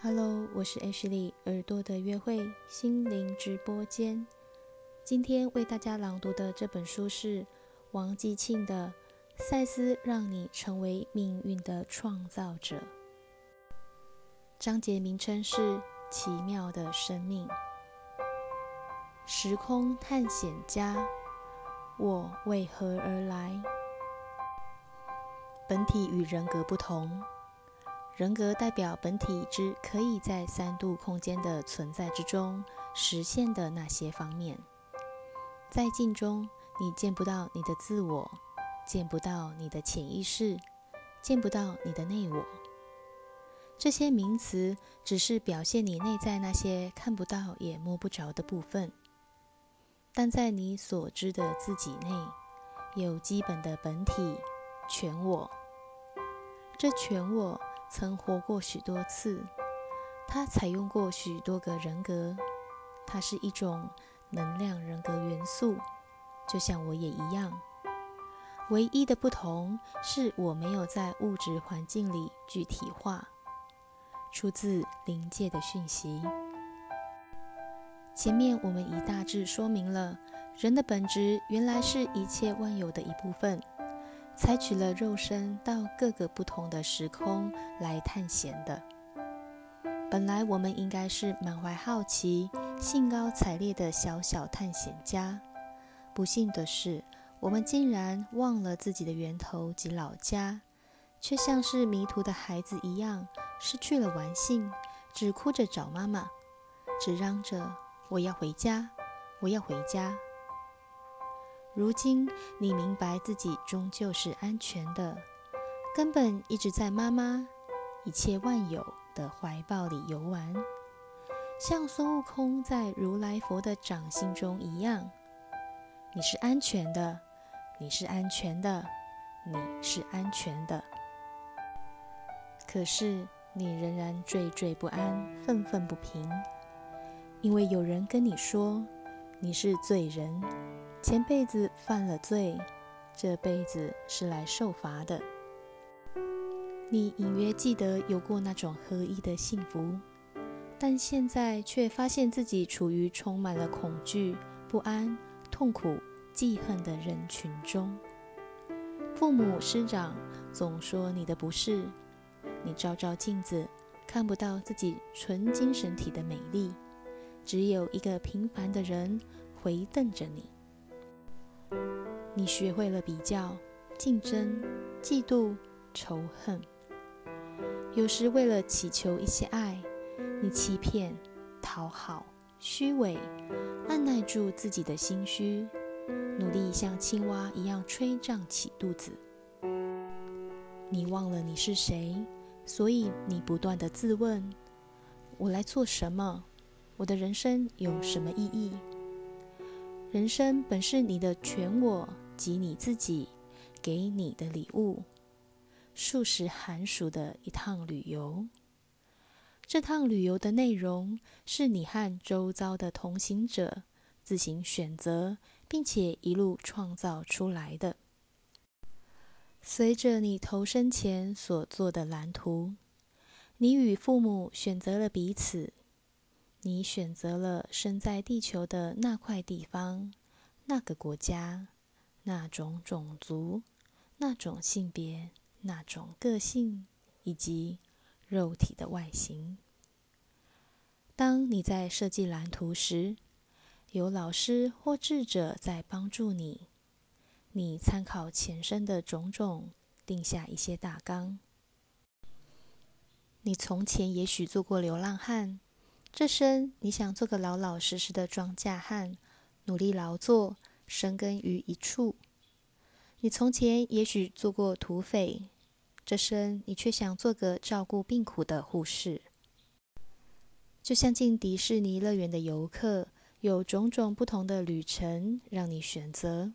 Hello，我是 H 莉耳朵的约会心灵直播间。今天为大家朗读的这本书是王继庆的《赛斯让你成为命运的创造者》，章节名称是《奇妙的生命》。时空探险家，我为何而来？本体与人格不同，人格代表本体之可以在三度空间的存在之中实现的那些方面。在镜中，你见不到你的自我，见不到你的潜意识，见不到你的内我。这些名词只是表现你内在那些看不到也摸不着的部分。但在你所知的自己内，有基本的本体全我。这全我曾活过许多次，它采用过许多个人格，它是一种能量人格元素，就像我也一样。唯一的不同是我没有在物质环境里具体化，出自灵界的讯息。前面我们已大致说明了，人的本质原来是一切万有的一部分，采取了肉身到各个不同的时空来探险的。本来我们应该是满怀好奇、兴高采烈的小小探险家，不幸的是，我们竟然忘了自己的源头及老家，却像是迷途的孩子一样，失去了玩性，只哭着找妈妈，只嚷着。我要回家，我要回家。如今你明白自己终究是安全的，根本一直在妈妈一切万有的怀抱里游玩，像孙悟空在如来佛的掌心中一样。你是安全的，你是安全的，你是安全的。可是你仍然惴惴不安，愤愤不平。因为有人跟你说你是罪人，前辈子犯了罪，这辈子是来受罚的。你隐约记得有过那种合一的幸福，但现在却发现自己处于充满了恐惧、不安、痛苦、记恨的人群中。父母师长总说你的不是，你照照镜子，看不到自己纯精神体的美丽。只有一个平凡的人回瞪着你，你学会了比较、竞争、嫉妒、仇恨。有时为了祈求一些爱，你欺骗、讨好、虚伪，按耐住自己的心虚，努力像青蛙一样吹胀起肚子。你忘了你是谁，所以你不断的自问：我来做什么？我的人生有什么意义？人生本是你的全我及你自己给你的礼物，数十寒暑的一趟旅游。这趟旅游的内容是你和周遭的同行者自行选择，并且一路创造出来的。随着你投身前所做的蓝图，你与父母选择了彼此。你选择了生在地球的那块地方、那个国家、那种种族、那种性别、那种个性以及肉体的外形。当你在设计蓝图时，有老师或智者在帮助你。你参考前生的种种，定下一些大纲。你从前也许做过流浪汉。这生你想做个老老实实的庄稼汉，努力劳作，生根于一处。你从前也许做过土匪，这生你却想做个照顾病苦的护士。就像进迪士尼乐园的游客，有种种不同的旅程让你选择。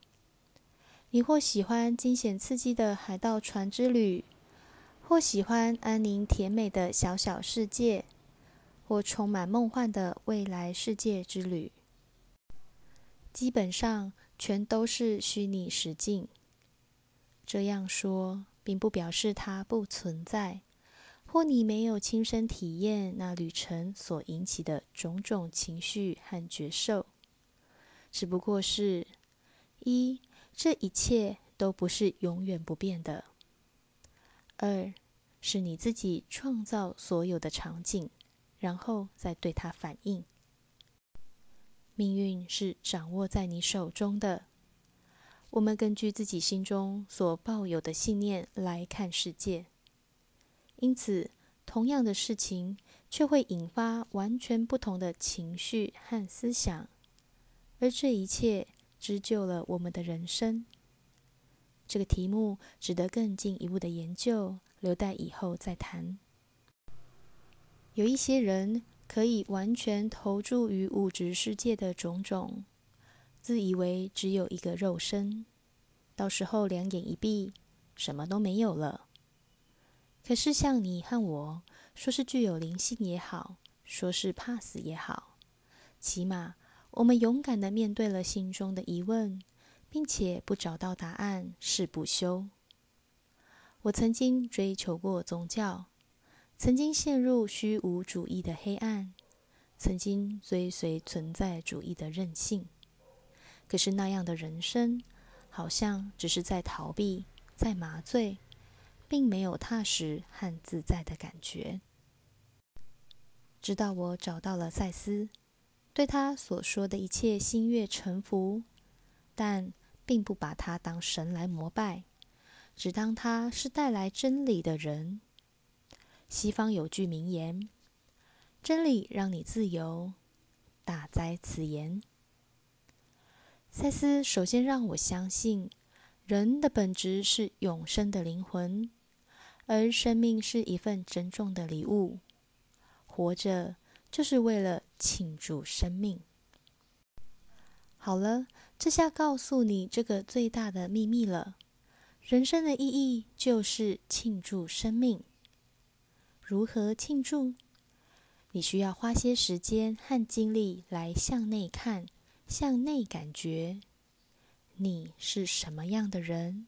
你或喜欢惊险刺激的海盗船之旅，或喜欢安宁甜美的小小世界。或充满梦幻的未来世界之旅，基本上全都是虚拟实境。这样说，并不表示它不存在，或你没有亲身体验那旅程所引起的种种情绪和觉受，只不过是：一，这一切都不是永远不变的；二，是你自己创造所有的场景，然后再对它反应。命运是掌握在你手中的。我们根据自己心中所抱有的信念来看世界，因此，同样的事情却会引发完全不同的情绪和思想，而这一切织就了我们的人生。这个题目值得更进一步的研究，留待以后再谈。有一些人可以完全投注于物质世界的种种。自以为只有一个肉身，到时候两眼一闭，什么都没有了。可是像你和我，说是具有灵性也好，说是怕死也好，起码我们勇敢的面对了心中的疑问，并且不找到答案誓不休。我曾经追求过宗教，曾经陷入虚无主义的黑暗，曾经追随存在主义的任性。可是那样的人生，好像只是在逃避，在麻醉，并没有踏实和自在的感觉。直到我找到了赛斯，对他所说的一切心悦诚服，但并不把他当神来膜拜，只当他是带来真理的人。西方有句名言：“真理让你自由。”大哉此言！赛斯首先让我相信，人的本质是永生的灵魂，而生命是一份珍重的礼物。活着就是为了庆祝生命。好了，这下告诉你这个最大的秘密了：人生的意义就是庆祝生命。如何庆祝？你需要花些时间和精力来向内看。向内感觉，你是什么样的人？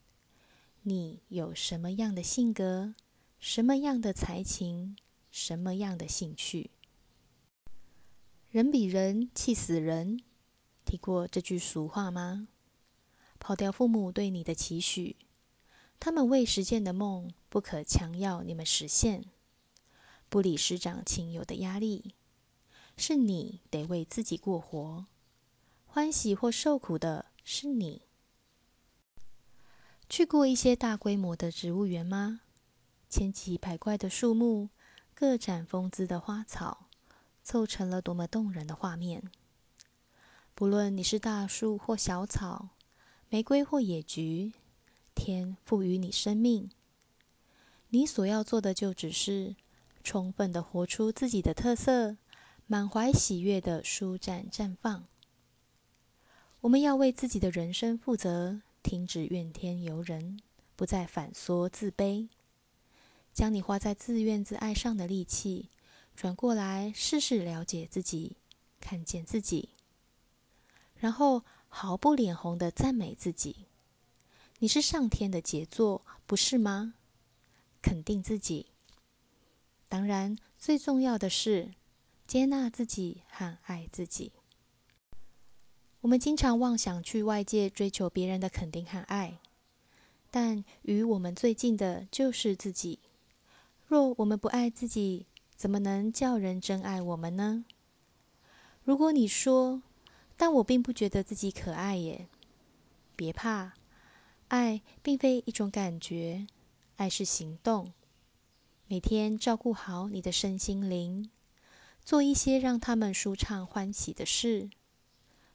你有什么样的性格？什么样的才情？什么样的兴趣？人比人气死人，听过这句俗话吗？抛掉父母对你的期许，他们未实现的梦不可强要你们实现。不理师长亲友的压力，是你得为自己过活。欢喜或受苦的是你。去过一些大规模的植物园吗？千奇百怪的树木，各展风姿的花草，凑成了多么动人的画面。不论你是大树或小草，玫瑰或野菊，天赋予你生命，你所要做的就只是充分的活出自己的特色，满怀喜悦的舒展绽放。我们要为自己的人生负责，停止怨天尤人，不再反缩自卑，将你花在自怨自艾上的力气，转过来试试了解自己，看见自己，然后毫不脸红的赞美自己。你是上天的杰作，不是吗？肯定自己。当然，最重要的是接纳自己和爱自己。我们经常妄想去外界追求别人的肯定和爱，但与我们最近的就是自己。若我们不爱自己，怎么能叫人真爱我们呢？如果你说，但我并不觉得自己可爱耶，别怕，爱并非一种感觉，爱是行动。每天照顾好你的身心灵，做一些让他们舒畅欢喜的事。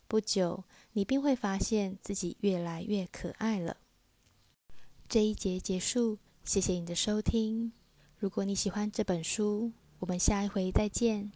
不久，你便会发现自己越来越可爱了。这一节结束，谢谢你的收听。如果你喜欢这本书，我们下一回再见。